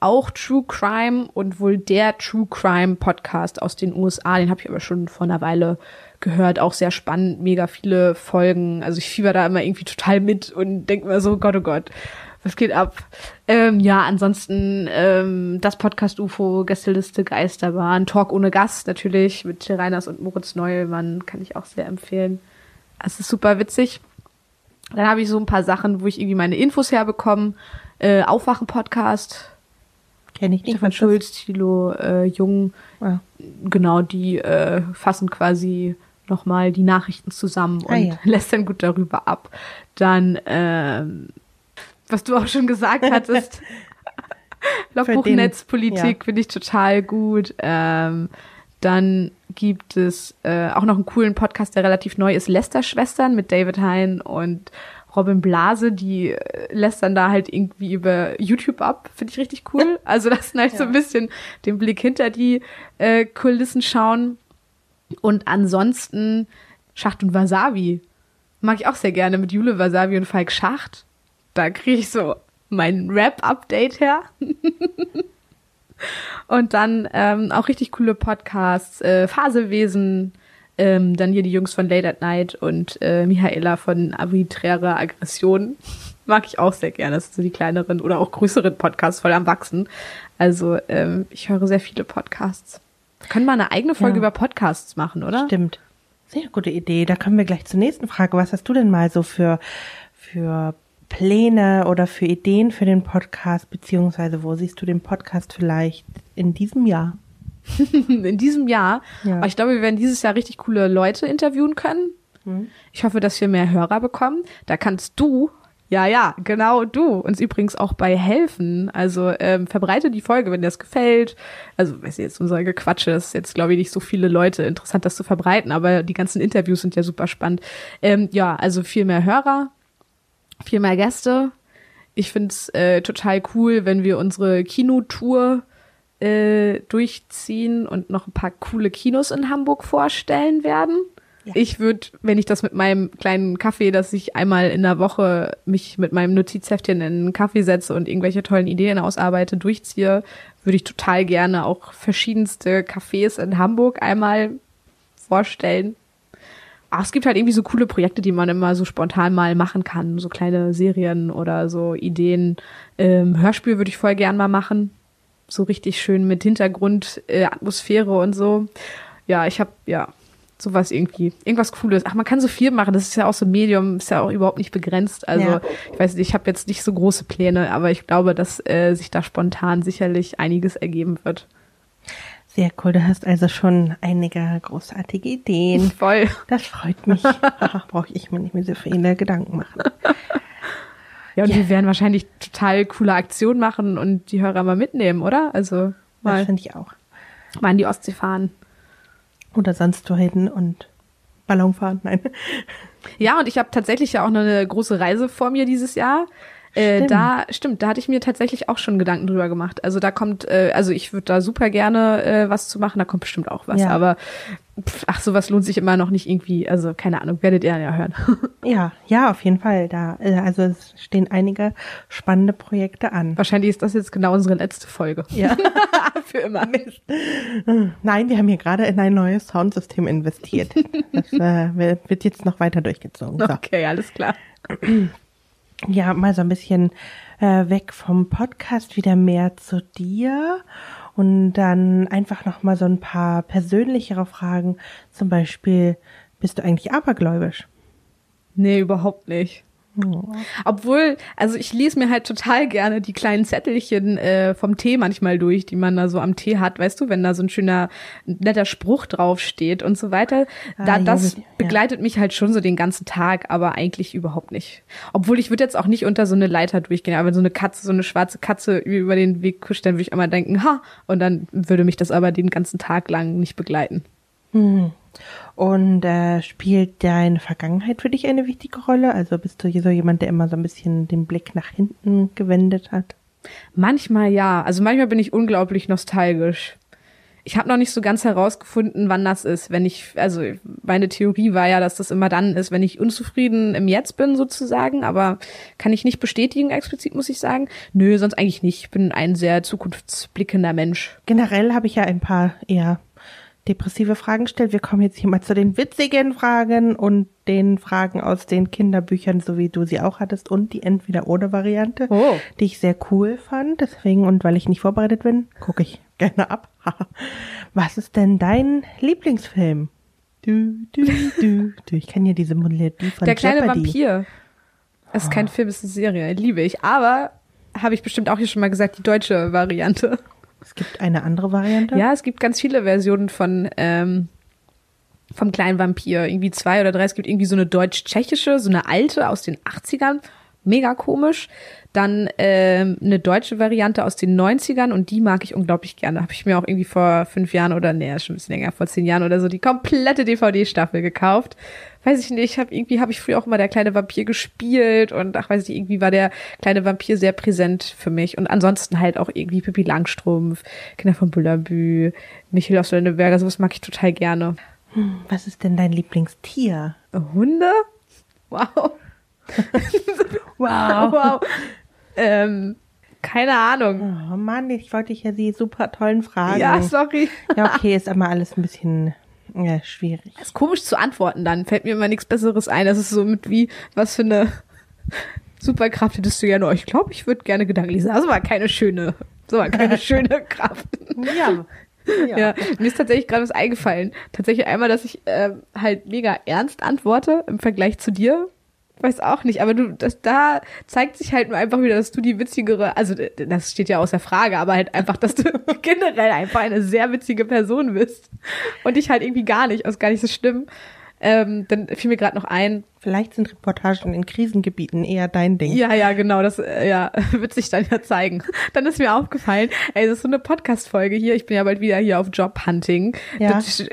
auch True Crime und wohl der True Crime Podcast aus den USA, den habe ich aber schon vor einer Weile gehört, auch sehr spannend, mega viele Folgen, also ich fieber da immer irgendwie total mit und denke mir so, Gott, oh Gott, was geht ab? Ähm, ja, ansonsten ähm, das Podcast UFO, Gästeliste, Geisterbahn, Talk ohne Gast natürlich mit Reiners und Moritz Neumann kann ich auch sehr empfehlen. Es ist super witzig. Dann habe ich so ein paar Sachen, wo ich irgendwie meine Infos herbekomme. Äh, Aufwachen-Podcast. Kenne ich nicht. Stefan Schulz, Thilo äh, Jung. Ja. Genau, die äh, fassen quasi nochmal die Nachrichten zusammen und Ah, ja. *laughs* lässt dann gut darüber ab. Dann ähm, was du auch schon gesagt *laughs* hattest. Logbuch den- Netzpolitik ja. finde ich total gut. Ähm, dann gibt es äh, auch noch einen coolen Podcast, der relativ neu ist, Lester-Schwestern mit David Hein und Robin Blase, die äh, lästern da halt irgendwie über YouTube ab. Finde ich richtig cool. *laughs* Also lassen halt so ein bisschen den Blick hinter die äh, Kulissen schauen. Und ansonsten Schacht und Wasabi. Mag ich auch sehr gerne mit Jule Wasabi und Falk Schacht. Da kriege ich so mein Rap-Update her. *laughs* und dann ähm, auch richtig coole Podcasts, äh, Faselwesen, ähm, dann hier die Jungs von Late at Night und äh, Michaela von Arbiträre Aggression. *laughs* Mag ich auch sehr gerne. Das sind so die kleineren oder auch größeren Podcasts voll am Wachsen. Also ähm, ich höre sehr viele Podcasts. Wir können mal eine eigene Folge Ja. über Podcasts machen, oder? Stimmt. Sehr gute Idee. Da kommen wir gleich zur nächsten Frage. Was hast du denn mal so für, für Pläne oder für Ideen für den Podcast, beziehungsweise wo siehst du den Podcast vielleicht in diesem Jahr? *laughs* in diesem Jahr. Ja. Aber ich glaube, wir werden dieses Jahr richtig coole Leute interviewen können. Ich hoffe, dass wir mehr Hörer bekommen. Da kannst du, ja, ja, genau du, uns übrigens auch bei helfen. Also ähm, verbreite die Folge, wenn dir das gefällt. Also, weiß ich jetzt, unser Gequatsche das ist jetzt, glaube ich, nicht so viele Leute interessant, das zu verbreiten, aber die ganzen Interviews sind ja super spannend. Ähm, ja, also viel mehr Hörer, viel mehr Gäste. Ich find's äh, total cool, wenn wir unsere Kinotour äh, durchziehen und noch ein paar coole Kinos in Hamburg vorstellen werden. Ja. Ich würde, wenn ich das mit meinem kleinen Kaffee, dass ich einmal in der Woche mich mit meinem Notizheftchen in einen Kaffee setze und irgendwelche tollen Ideen ausarbeite, durchziehe, würde ich total gerne auch verschiedenste Cafés in Hamburg einmal vorstellen. Ach, es gibt halt irgendwie so coole Projekte, die man immer so spontan mal machen kann. So kleine Serien oder so Ideen. Ähm, Hörspiel würde ich voll gern mal machen. So richtig schön mit Hintergrund, äh, Atmosphäre und so. Ja, ich habe ja sowas irgendwie, irgendwas Cooles. Ach, man kann so viel machen. Das ist ja auch so ein Medium, ist ja auch überhaupt nicht begrenzt. Also Ja. ich weiß nicht, ich habe jetzt nicht so große Pläne, aber ich glaube, dass äh, sich da spontan sicherlich einiges ergeben wird. Sehr cool. Du hast also schon einige großartige Ideen. Voll. Das freut mich. *laughs* Brauche ich mir nicht mehr so viele Gedanken machen. Ja, und Ja. wir werden wahrscheinlich total coole Aktionen machen und die Hörer mal mitnehmen, oder? Also Das mal, finde ich auch. mal in die Ostsee fahren. Oder sonst wohin und Ballon fahren. Nein. Ja, und ich habe tatsächlich ja auch noch eine große Reise vor mir dieses Jahr. Äh, Stimmt. da stimmt, da hatte ich mir tatsächlich auch schon Gedanken drüber gemacht. Also da kommt, äh, also ich würde da super gerne äh, was zu machen, da kommt bestimmt auch was. Ja. Aber pff, ach, sowas lohnt sich immer noch nicht irgendwie. Also keine Ahnung, werdet ihr ja hören. *laughs* Ja, ja, auf jeden Fall. Da, äh, also es stehen einige spannende Projekte an. Wahrscheinlich ist das jetzt genau unsere letzte Folge. Ja. *laughs* *laughs* Für immer. Nein, wir haben hier gerade in ein neues Soundsystem investiert. Das äh, wird wird jetzt noch weiter durchgezogen. So. Okay, alles klar. *clears throat* Ja, mal so ein bisschen äh, weg vom Podcast, wieder mehr zu dir. Und dann einfach noch mal so ein paar persönlichere Fragen. Zum Beispiel, bist du eigentlich abergläubisch? Nee, überhaupt nicht. Oh. Obwohl, also ich lese mir halt total gerne die kleinen Zettelchen äh, vom Tee manchmal durch, die man da so am Tee hat, weißt du, wenn da so ein schöner, netter Spruch draufsteht und so weiter. Da, Ah, das ja. begleitet mich halt schon so den ganzen Tag, aber eigentlich überhaupt nicht. Obwohl ich würde jetzt auch nicht unter so eine Leiter durchgehen, aber wenn so eine Katze, so eine schwarze Katze über den Weg kuscht, dann würde ich immer denken, ha, und dann würde mich das aber den ganzen Tag lang nicht begleiten. Hm, Und äh, spielt deine Vergangenheit für dich eine wichtige Rolle? Also bist du so jemand, der immer so ein bisschen den Blick nach hinten gewendet hat? Manchmal ja. Also manchmal bin ich unglaublich nostalgisch. Ich habe noch nicht so ganz herausgefunden, wann das ist. Wenn ich, also meine Theorie war ja, dass das immer dann ist, wenn ich unzufrieden im Jetzt bin sozusagen, aber kann ich nicht bestätigen explizit, muss ich sagen. Nö, sonst eigentlich nicht. Ich bin ein sehr zukunftsblickender Mensch. Generell habe ich ja ein paar eher depressive Fragen gestellt. Wir kommen jetzt hier mal zu den witzigen Fragen und den Fragen aus den Kinderbüchern, so wie du sie auch hattest, und die Entweder-Oder-Variante, Oh. die ich sehr cool fand. Deswegen, und weil ich nicht vorbereitet bin, gucke ich gerne ab. *laughs* Was ist denn dein Lieblingsfilm? Du, du, du, du. Ich kann ja diese Melodie von Der kleine Jeopardy. Vampir. Das ist kein Film, das ist eine Serie. Liebe ich. Aber habe ich bestimmt auch hier schon mal gesagt, die deutsche Variante. Es gibt eine andere Variante. Ja, es gibt ganz viele Versionen von ähm, vom kleinen Vampir. Irgendwie zwei oder drei. Es gibt irgendwie so eine deutsch-tschechische, so eine alte aus den 80ern. Mega komisch. Dann ähm, eine deutsche Variante aus den 90ern und die mag ich unglaublich gerne. Habe ich mir auch irgendwie vor fünf Jahren oder nee, schon ein bisschen länger, vor zehn Jahren oder so die komplette DVD-Staffel gekauft. Weiß ich nicht, hab, irgendwie habe ich früher auch immer der kleine Vampir gespielt und ach weiß ich, nicht, irgendwie war der kleine Vampir sehr präsent für mich. Und ansonsten halt auch irgendwie Pippi Langstrumpf, Kinder von Bullabü, Michael aus Lönneberger, sowas mag ich total gerne. Was ist denn dein Lieblingstier? Hunde? Wow. *laughs* Wow. wow. Ähm, keine Ahnung. Oh Mann, ich wollte dich ja die super tollen Fragen. Ja, sorry. Ja, okay, ist immer alles ein bisschen ja, schwierig. ist komisch zu antworten dann. Fällt mir immer nichts Besseres ein. Das ist so mit wie, was für eine Superkraft hättest du ja nur. Ich glaube, ich würde gerne Gedanken lesen. Das war keine schöne, das war keine *laughs* schöne Kraft. Ja. Ja. mir ist tatsächlich gerade was eingefallen. Tatsächlich einmal, dass ich ähm, halt mega ernst antworte im Vergleich zu dir. Weiß auch nicht, aber du, das, da zeigt sich halt nur einfach wieder, dass du die witzigere, also das steht ja außer Frage, aber halt einfach, dass du *laughs* generell einfach eine sehr witzige Person bist und ich halt irgendwie gar nicht, ist gar nicht so schlimm. Ähm, dann fiel mir gerade noch ein, Vielleicht sind Reportagen in Krisengebieten eher dein Ding. ja, ja, genau, das äh, ja, *laughs* wird sich dann ja zeigen. Dann ist mir aufgefallen, ey, das ist so eine Podcast-Folge hier, ich bin ja bald wieder hier auf Jobhunting. Ja. Das st-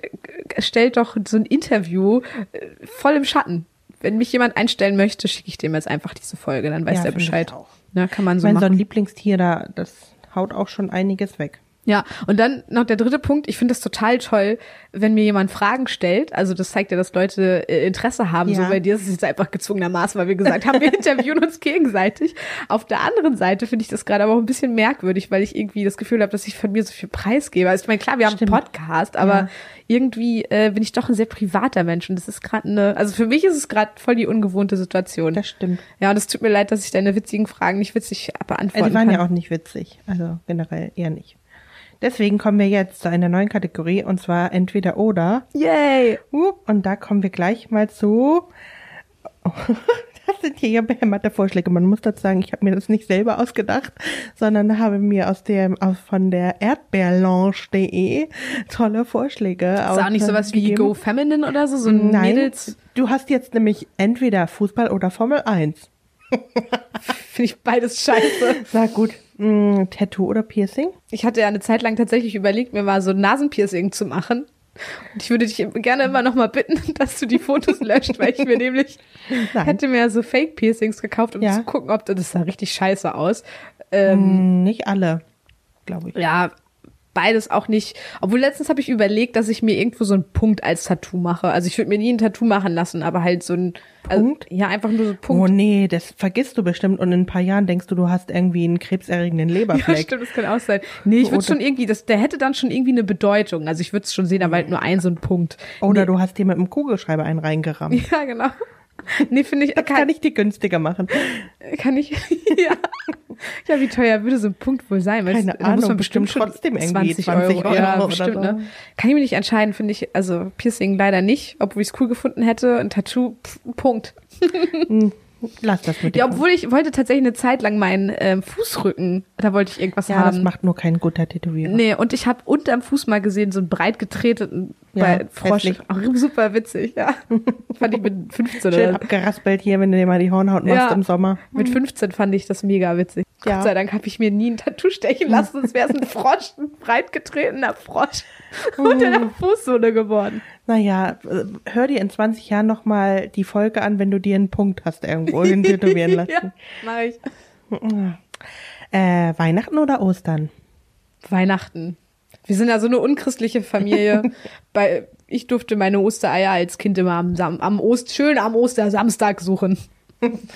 stellt doch so ein Interview äh, voll im Schatten. Wenn mich jemand einstellen möchte, schicke ich dem jetzt einfach diese Folge, dann weiß Ja, der ich Bescheid. auch. Ja, kann man Ich so meine, so machen. ein Lieblingstier, da, das haut auch schon einiges weg. Ja, und dann noch der dritte Punkt. Ich finde das total toll, wenn mir jemand Fragen stellt. Also das zeigt ja, dass Leute äh, Interesse haben. Ja. So bei dir ist es jetzt einfach gezwungenermaßen, weil wir gesagt haben, wir *laughs* interviewen uns gegenseitig. Auf der anderen Seite finde ich das gerade aber auch ein bisschen merkwürdig, weil ich irgendwie das Gefühl habe, dass ich von mir so viel preisgebe. Also ich meine, klar, wir haben Stimmt. einen Podcast, aber Ja. irgendwie äh, bin ich doch ein sehr privater Mensch. Und das ist gerade eine, also für mich ist es gerade voll die ungewohnte Situation. Das stimmt. Ja, und es tut mir leid, dass ich deine witzigen Fragen nicht witzig beantworten Also die waren kann. ja auch nicht witzig. Also generell eher nicht. Deswegen kommen wir jetzt zu einer neuen Kategorie und zwar entweder oder. Yay! Hup, Und da kommen wir gleich mal zu. *laughs* Das sind hier ja behämmerte Vorschläge. Man muss dazu sagen, ich habe mir das nicht selber ausgedacht, sondern habe mir aus dem aus von der erdbeerlounge.de tolle Vorschläge Ist auch nicht sowas wie. Go Feminine oder so, so ein Nein, Mädels. du hast jetzt nämlich entweder Fußball oder Formel 1. *laughs* Finde ich beides scheiße. Sag gut, mh, Tattoo oder Piercing? Ich hatte ja eine Zeit lang tatsächlich überlegt, mir mal so ein Nasenpiercing zu machen. Und ich würde dich gerne immer noch mal bitten, *laughs* dass du die Fotos löscht, weil ich mir nämlich *laughs* Nein. hätte mir so Fake-Piercings gekauft, um Ja. zu gucken, ob das, das sah richtig scheiße aus. Ähm, Mh, nicht alle, glaube ich. ja, beides auch nicht. Obwohl letztens habe ich überlegt, dass ich mir irgendwo so einen Punkt als Tattoo mache. Also ich würde mir nie ein Tattoo machen lassen, aber halt so ein also, Punkt? ja, einfach nur so ein Punkt. Oh nee, das vergisst du bestimmt und in ein paar Jahren denkst du, du hast irgendwie einen krebserregenden *laughs* Ja, Leberfleck. stimmt, das kann auch sein. Nee, ich würde schon irgendwie, das, der hätte dann schon irgendwie eine Bedeutung. Also ich würde es schon sehen, aber halt nur ein so ein Punkt. Oder du hast dir mit einem Kugelschreiber einen reingerammt. *laughs* Ja, genau. *laughs* Nee, finde ich, Das kann ich dir günstiger machen. kann ich, *laughs* ja. Ja, wie teuer würde so ein Punkt wohl sein? Weil Keine da muss man Ahnung, bestimmt bestimmt trotzdem irgendwie 20 20 Euro. Ja, Euro bestimmt, oder so. ne? Kann ich mir nicht entscheiden, finde ich, also Piercing leider nicht, obwohl ich es cool gefunden hätte. Ein Tattoo, pff, Punkt. *laughs* Lass das mit dir. Ja, obwohl ich wollte tatsächlich eine Zeit lang meinen ähm, Fußrücken, da wollte ich irgendwas ja, haben. das macht nur kein guter Tätowierer. Nee, und ich habe unterm Fuß mal gesehen, so einen breit getretenen Ja, Bei Frosch. Auch *laughs* super witzig, ja. Fand ich mit 15 Schön oder abgeraspelt hier, wenn du dir mal die Hornhaut machst Ja. im Sommer. Mit 15 fand ich das mega witzig. Ja. Gott sei Dank habe ich mir nie ein Tattoo stechen lassen, sonst wäre es ein *laughs* Frosch, ein breitgetretener Frosch unter der Fußsohle geworden. Naja, äh, hör dir in 20 Jahren nochmal die Folge an, wenn du dir einen Punkt hast irgendwo hin *laughs* tätowieren lassen. Ja, mach ich. äh, Weihnachten oder Ostern? Weihnachten. Wir sind ja so eine unchristliche Familie. *laughs* Bei, ich durfte meine Ostereier als Kind immer am, Sam am Ost, schön am Ostersamstag suchen.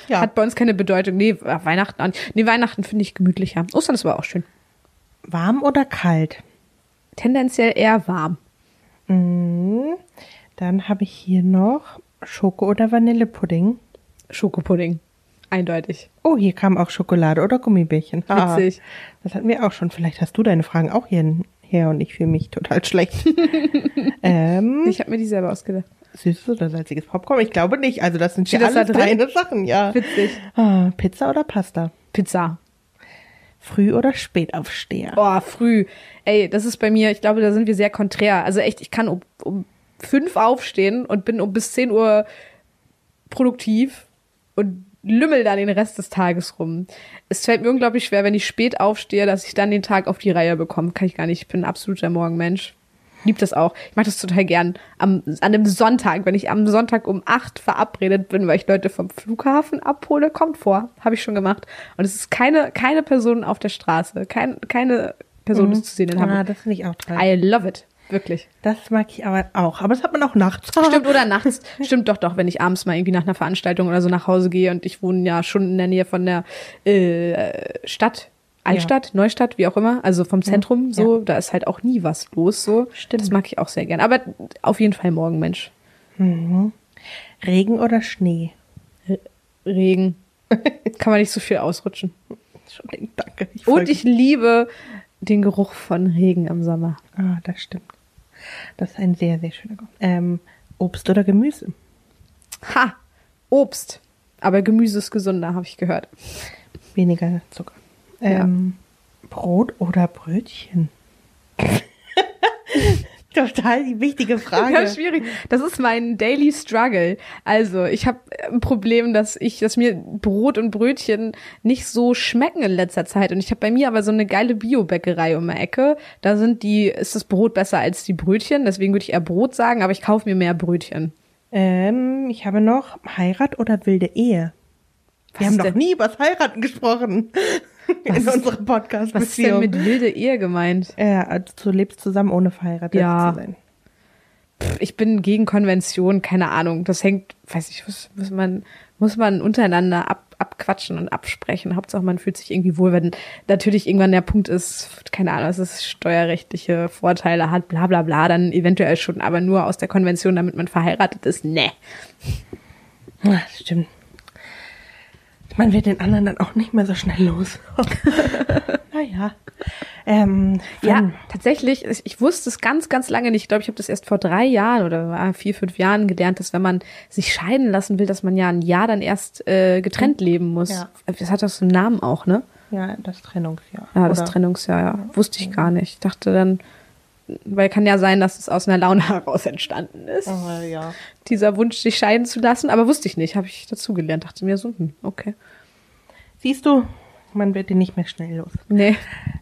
Ja. Hat bei uns keine Bedeutung. Nee, ach, Weihnachten an. Nee, Weihnachten finde ich gemütlicher. Ostern ist aber auch schön. Warm oder kalt? Tendenziell eher warm. Mhm. Dann habe ich hier noch Schoko oder Vanillepudding. Schokopudding. Eindeutig. Oh, hier kam auch Schokolade oder Gummibärchen. Ah, Witzig. Das hatten wir auch schon. Vielleicht hast du deine Fragen auch hier her und ich fühle mich total schlecht. *laughs* ähm, Ich habe mir die selber ausgedacht. süßes oder salziges Popcorn? Ich glaube nicht. Also das sind da alles drin? deine Sachen, ja. Witzig. Ah, Pizza oder Pasta? Pizza. Früh oder Spätaufsteher? Oh, früh. Ey, das ist bei mir, ich glaube, da sind wir sehr konträr. Also echt, ich kann um, um fünf aufstehen und bin um bis 10 Uhr produktiv und lümmel dann den Rest des Tages rum. Es fällt mir unglaublich schwer, wenn ich spät aufstehe, dass ich dann den Tag auf die Reihe bekomme. Kann ich gar nicht. Ich bin ein absoluter Morgenmensch. Lieb das auch. Ich mache das total gern. Am, an einem Sonntag, wenn ich am Sonntag um acht verabredet bin, weil ich Leute vom Flughafen abhole, kommt vor. Habe ich schon gemacht. Und es ist keine, keine Person auf der Straße. Kein, keine Person ist zu sehen in Ah, Hamburg. das finde ich auch toll. I love it. Wirklich. Das mag ich aber auch. Aber das hat man auch nachts. *laughs* Stimmt, oder *laughs* nachts. Stimmt doch, doch, wenn ich abends mal irgendwie nach einer Veranstaltung oder so nach Hause gehe und ich wohne ja schon in der Nähe von der äh, Stadt. Altstadt, Neustadt, wie auch immer, also vom Zentrum, so, da ist halt auch nie was los, so. Stimmt. Das mag ich auch sehr gern. Aber auf jeden Fall morgen, Mensch. Regen oder Schnee? Regen. *laughs* Kann man nicht so viel ausrutschen. Entschuldigung, danke. Ich Und ich liebe den Geruch von Regen am Sommer. Ah, das stimmt. Das ist ein sehr, sehr schöner Geruch. Ähm, Obst oder Gemüse? Ha! Obst. Aber Gemüse ist gesunder, habe ich gehört. Weniger Zucker. Ja. Ähm, Brot oder Brötchen? *laughs* Total die wichtige *laughs* Frage. Ja, schwierig. Das ist mein Daily Struggle. Also, ich habe ein Problem, dass ich, dass mir Brot und Brötchen nicht so schmecken in letzter Zeit. Und ich habe bei mir aber so eine geile Biobäckerei um die Ecke. Da sind die, ist das Brot besser als die Brötchen. Deswegen würde ich eher Brot sagen, aber ich kaufe mir mehr Brötchen. Ähm, ich habe noch Heirat oder wilde Ehe. Wir Was haben noch denn? nie über das Heiraten gesprochen *laughs* in Was- unserer podcast Was ist denn mit wilde Ehe gemeint? äh, also du lebst zusammen ohne verheiratet Ja. zu sein. Pff, Ich bin gegen Konvention, keine Ahnung. Das hängt, weiß ich, muss, muss man, muss man untereinander ab, abquatschen und absprechen. Hauptsache man fühlt sich irgendwie wohl, wenn natürlich irgendwann der Punkt ist, keine Ahnung, dass es steuerrechtliche Vorteile hat, bla bla bla, dann eventuell schon, aber nur aus der Konvention, damit man verheiratet ist, ne. Ja, das stimmt. Man wird den anderen dann auch nicht mehr so schnell los. *laughs* naja. Ähm, Ja, tatsächlich, ich, wusste es ganz, ganz lange nicht. Ich glaube, ich habe das erst vor drei Jahren oder ah, vier, fünf Jahren gelernt, dass wenn man sich scheiden lassen will, dass man ja ein Jahr dann erst äh, getrennt leben muss. Ja. Das hat doch so einen Namen auch, ne? ja, das Trennungsjahr. Ja, das Oder- Trennungsjahr, ja. Wusste ich gar nicht. Ich dachte dann, weil kann ja sein, dass es aus einer Laune *laughs* heraus entstanden ist. Oh, ja. Dieser Wunsch, sich scheiden zu lassen, aber wusste ich nicht, habe ich dazugelernt. Dachte mir so, hm, okay. Siehst du, man wird den nicht mehr schnell los. Nee.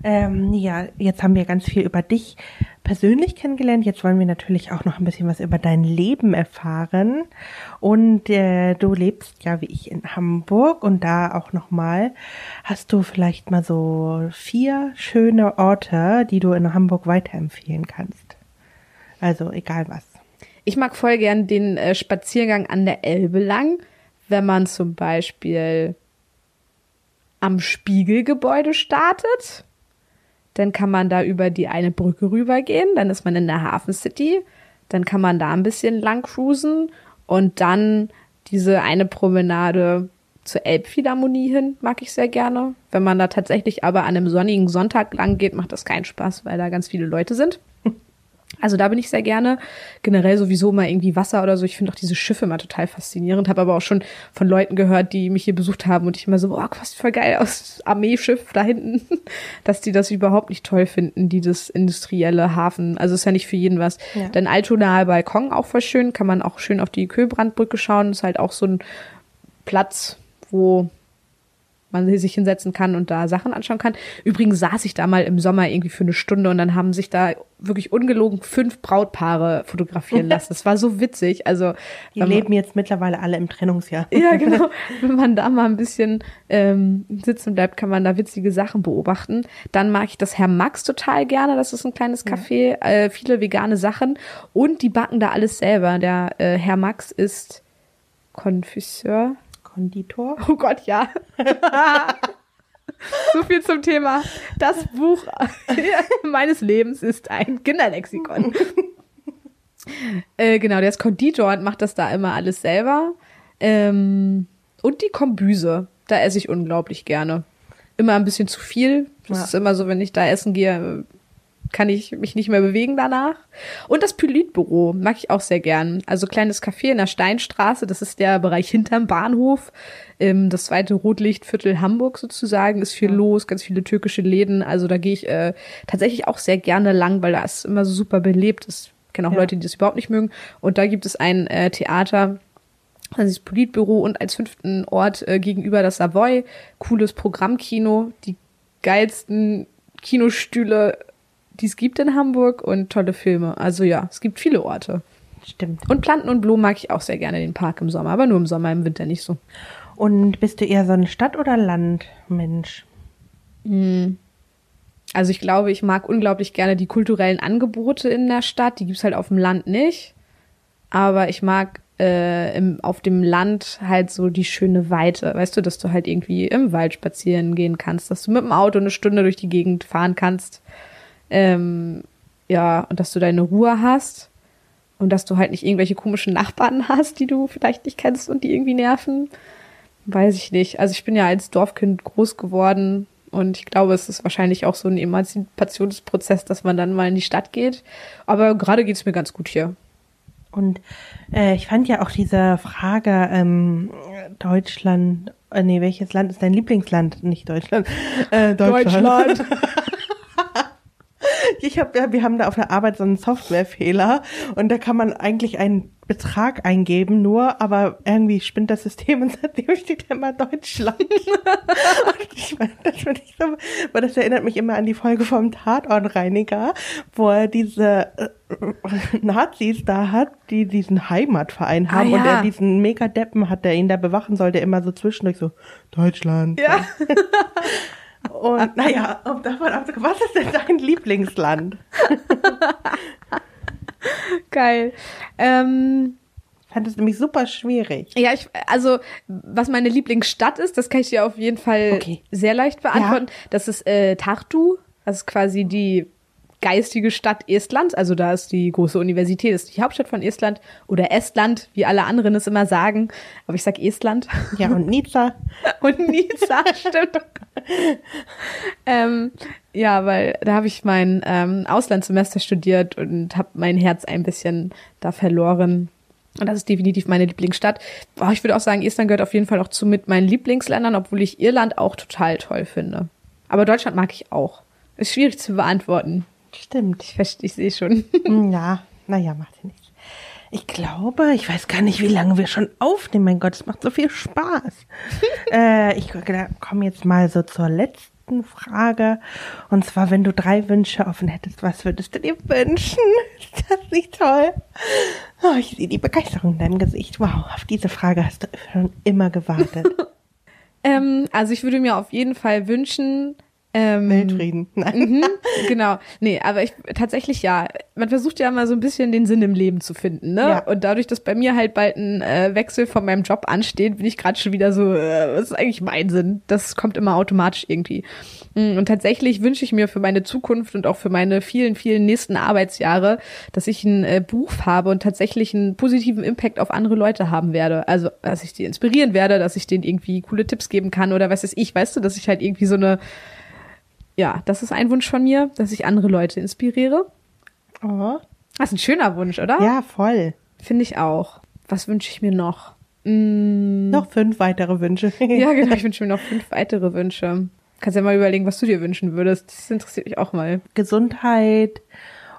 Ähm, ja, jetzt haben wir ganz viel über dich persönlich kennengelernt. Jetzt wollen wir natürlich auch noch ein bisschen was über dein Leben erfahren. Und äh, du lebst ja wie ich in Hamburg und da auch nochmal. Hast du vielleicht mal so vier schöne Orte, die du in Hamburg weiterempfehlen kannst? Also egal was. Ich mag voll gern den äh, Spaziergang an der Elbe lang, wenn man zum Beispiel am Spiegelgebäude startet. Dann kann man da über die eine Brücke rübergehen, dann ist man in der Hafen City, dann kann man da ein bisschen lang cruisen und dann diese eine Promenade zur Elbphilharmonie hin, mag ich sehr gerne. Wenn man da tatsächlich aber an einem sonnigen Sonntag lang geht, macht das keinen Spaß, weil da ganz viele Leute sind. *laughs* Also da bin ich sehr gerne. Generell sowieso mal irgendwie Wasser oder so. Ich finde auch diese Schiffe mal total faszinierend. Habe aber auch schon von Leuten gehört, die mich hier besucht haben und ich immer so, boah, was voll geil aus Armeeschiff da hinten, *laughs* dass die das überhaupt nicht toll finden, die das industrielle Hafen. Also ist ja nicht für jeden was. Ja. Dann Altonaer Balkon auch voll schön. Kann man auch schön auf die Köhlbrandbrücke schauen. Ist halt auch so ein Platz, wo man sich hinsetzen kann und da Sachen anschauen kann. Übrigens saß ich da mal im Sommer irgendwie für eine Stunde und dann haben sich da wirklich ungelogen fünf Brautpaare fotografieren *laughs* lassen. Das war so witzig. Also Die man- leben jetzt mittlerweile alle im Trennungsjahr. ja, *laughs* genau. Wenn man da mal ein bisschen ähm, sitzen bleibt, kann man da witzige Sachen beobachten. Dann mag ich das Herr Max total gerne. Das ist ein kleines Café, äh, viele vegane Sachen und die backen da alles selber. Der äh, Herr Max ist Konfisseur. Konditor. Oh Gott, ja. *laughs* so viel zum Thema. Das Buch *laughs* meines Lebens ist ein Kinderlexikon. äh, genau, der ist Konditor und macht das da immer alles selber. Ähm, und die Kombüse, da esse ich unglaublich gerne. Immer ein bisschen zu viel. Das Ja. ist immer so, wenn ich da essen gehe, kann ich mich nicht mehr bewegen danach. Und das Politbüro mag ich auch sehr gern. Also kleines Café in der Steinstraße, das ist der Bereich hinterm Bahnhof. Ähm, das zweite Rotlichtviertel Hamburg sozusagen ist viel los, ganz viele türkische Läden. Also da gehe ich äh, tatsächlich auch sehr gerne lang, weil da ist immer so super belebt. Ich kenne auch Ja. Leute, die das überhaupt nicht mögen. Und da gibt es ein äh, Theater, also das Politbüro und als fünften Ort äh, gegenüber das Savoy. Cooles Programmkino, die geilsten Kinostühle, die es gibt in Hamburg und tolle Filme. Also ja, es gibt viele Orte. Stimmt. Und Planten und Blumen mag ich auch sehr gerne, den Park im Sommer, aber nur im Sommer, im Winter nicht so. Und bist du eher so ein Stadt- oder Landmensch? Also ich glaube, ich mag unglaublich gerne die kulturellen Angebote in der Stadt. Die gibt's halt auf dem Land nicht. Aber ich mag äh, im, auf dem Land halt so die schöne Weite. Weißt du, dass du halt irgendwie im Wald spazieren gehen kannst, dass du mit dem Auto eine Stunde durch die Gegend fahren kannst. Ähm, ja, und dass du deine Ruhe hast. Und dass du halt nicht irgendwelche komischen Nachbarn *laughs* hast, die du vielleicht nicht kennst und die irgendwie nerven. Weiß ich nicht. Also ich bin ja als Dorfkind groß geworden und ich glaube, es ist wahrscheinlich auch so ein Emanzipationsprozess, dass man dann mal in die Stadt geht. Aber gerade geht's mir ganz gut hier. Und äh, ich fand ja auch diese Frage, ähm, Deutschland, äh, nee, welches Land ist dein Lieblingsland? Nicht Deutschland. Äh, Deutschland. *laughs* Ich hab, ja, wir haben da auf der Arbeit so einen Softwarefehler und da kann man eigentlich einen Betrag eingeben, nur, aber irgendwie spinnt das System *laughs* und seitdem steht immer Deutschland. *laughs* und ich meine, das finde ich so, weil das erinnert mich immer an die Folge vom Tatortreiniger, wo er diese äh, Nazis da hat, die diesen Heimatverein haben Ah, und ja. er diesen Mega-Deppen hat, der ihn da bewachen soll, der immer so zwischendurch so, Deutschland. Ja. *laughs* Und naja, um davon abzukommen, was ist denn dein Lieblingsland? *laughs* Geil. Ähm, fand es nämlich super schwierig. ja, ich, also, was meine Lieblingsstadt ist, das kann ich dir auf jeden Fall Okay. sehr leicht beantworten. Das ist äh, Tartu. Das ist quasi die geistige Stadt Estlands. Also da ist die große Universität, ist die Hauptstadt von Estland oder Estland, wie alle anderen es immer sagen. Aber ich sag Estland. Ja, und Nizza. *laughs* Und Nizza, stimmt. ähm, ja, weil da habe ich mein ähm, Auslandssemester studiert und habe mein Herz ein bisschen da verloren. Und das ist definitiv meine Lieblingsstadt. Oh, ich würde auch sagen, Estland gehört auf jeden Fall auch zu mit meinen Lieblingsländern, obwohl ich Irland auch total toll finde. Aber Deutschland mag ich auch. Ist schwierig zu beantworten. Stimmt. Ich verstehe, ich sehe schon. *laughs* Hm, Ja, naja, macht ja nichts. Ich glaube, ich weiß gar nicht, wie lange wir schon aufnehmen. Mein Gott, es macht so viel Spaß. *laughs* äh, ich komme jetzt mal so zur letzten Frage. Und zwar, wenn du drei Wünsche offen hättest, was würdest du dir wünschen? *laughs* Ist das nicht toll? Oh, ich sehe die Begeisterung in deinem Gesicht. Wow, auf diese Frage hast du schon immer gewartet. ähm, also ich würde mir auf jeden Fall wünschen, ähm, Weltfrieden. *laughs* Nein. Mhm, genau. Nee, aber ich tatsächlich ja. Man versucht ja mal so ein bisschen den Sinn im Leben zu finden, ne? Ja. Und dadurch, dass bei mir halt bald ein äh, Wechsel von meinem Job ansteht, bin ich gerade schon wieder so, äh, was ist eigentlich mein Sinn? Das kommt immer automatisch irgendwie. Mm, Und tatsächlich wünsche ich mir für meine Zukunft und auch für meine vielen, vielen nächsten Arbeitsjahre, dass ich einen äh, Beruf habe und tatsächlich einen positiven Impact auf andere Leute haben werde. Also, dass ich die inspirieren werde, dass ich denen irgendwie coole Tipps geben kann oder was weiß ich, weißt du, dass ich halt irgendwie so eine ja, das ist ein Wunsch von mir, dass ich andere Leute inspiriere. Oh. Das ist ein schöner Wunsch, oder? Ja, voll. Finde ich auch. Was wünsche ich mir noch? Mm, Noch fünf weitere Wünsche. *laughs* ja, genau. Ich wünsche mir noch *laughs* fünf weitere Wünsche. Kannst ja mal überlegen, was du dir wünschen würdest. Das interessiert mich auch mal. Gesundheit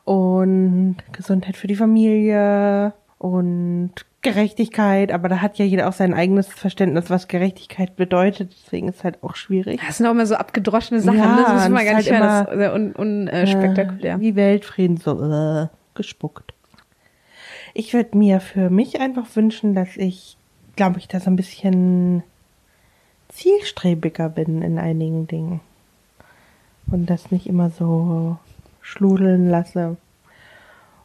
und Gesundheit für die Familie und Gerechtigkeit, aber da hat ja jeder auch sein eigenes Verständnis, was Gerechtigkeit bedeutet, deswegen ist halt auch schwierig. Das sind auch immer so abgedroschene Sachen, Ja, ne? das wir das gar ist nicht halt mehr. Das immer, ist sehr un, äh. Äh, wie Weltfrieden, so äh, gespuckt. Ich würde mir für mich einfach wünschen, dass ich, glaube ich, da so ein bisschen zielstrebiger bin in einigen Dingen. Und das nicht immer so schludeln lasse.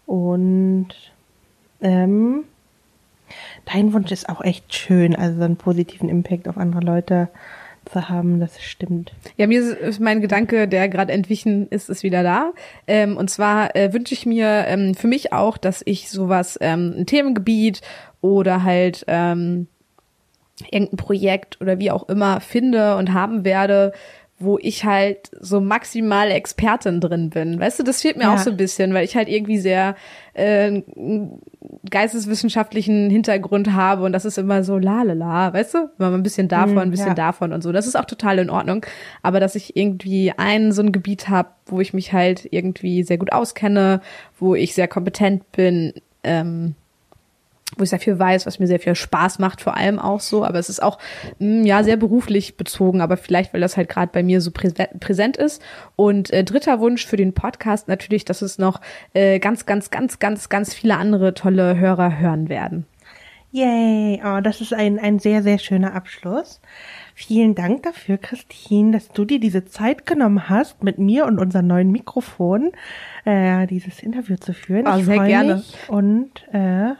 Und ähm, dein Wunsch ist auch echt schön, also so einen positiven Impact auf andere Leute zu haben, das stimmt. Ja, mir ist- mein Gedanke, der gerade entwichen ist, ist wieder da. Ähm, und zwar äh, wünsche ich mir ähm, für mich auch, dass ich sowas, ähm, ein Themengebiet oder halt ähm, irgendein Projekt oder wie auch immer finde und haben werde, wo ich halt so maximal Expertin drin bin. Weißt du, das fehlt mir Ja. auch so ein bisschen, weil ich halt irgendwie sehr äh, geisteswissenschaftlichen Hintergrund habe und das ist immer so lalala, weißt du? Immer mal ein bisschen davon, ein bisschen ja. davon und so. Das ist auch total in Ordnung. Aber dass ich irgendwie ein so ein Gebiet habe, wo ich mich halt irgendwie sehr gut auskenne, wo ich sehr kompetent bin, ähm, wo ich sehr viel weiß, was mir sehr viel Spaß macht, vor allem auch so. Aber es ist auch mh, ja sehr beruflich bezogen, aber vielleicht, weil das halt gerade bei mir so präse- präsent ist. Und äh, dritter Wunsch für den Podcast natürlich, dass es noch äh, ganz, ganz, ganz, ganz, ganz viele andere tolle Hörer hören werden. Yay, oh, das ist ein, ein sehr, sehr schöner Abschluss. Vielen Dank dafür, Christine, dass du dir diese Zeit genommen hast, mit mir und unserem neuen Mikrofon äh, dieses Interview zu führen. Oh, ich sehr gerne. Und äh,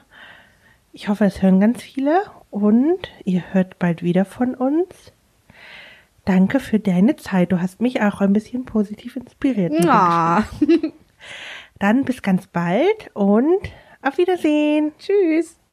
ich hoffe, es hören ganz viele und ihr hört bald wieder von uns. Danke für deine Zeit. Du hast mich auch ein bisschen positiv inspiriert. Gespräch. Dann bis ganz bald und auf Wiedersehen. tschüss.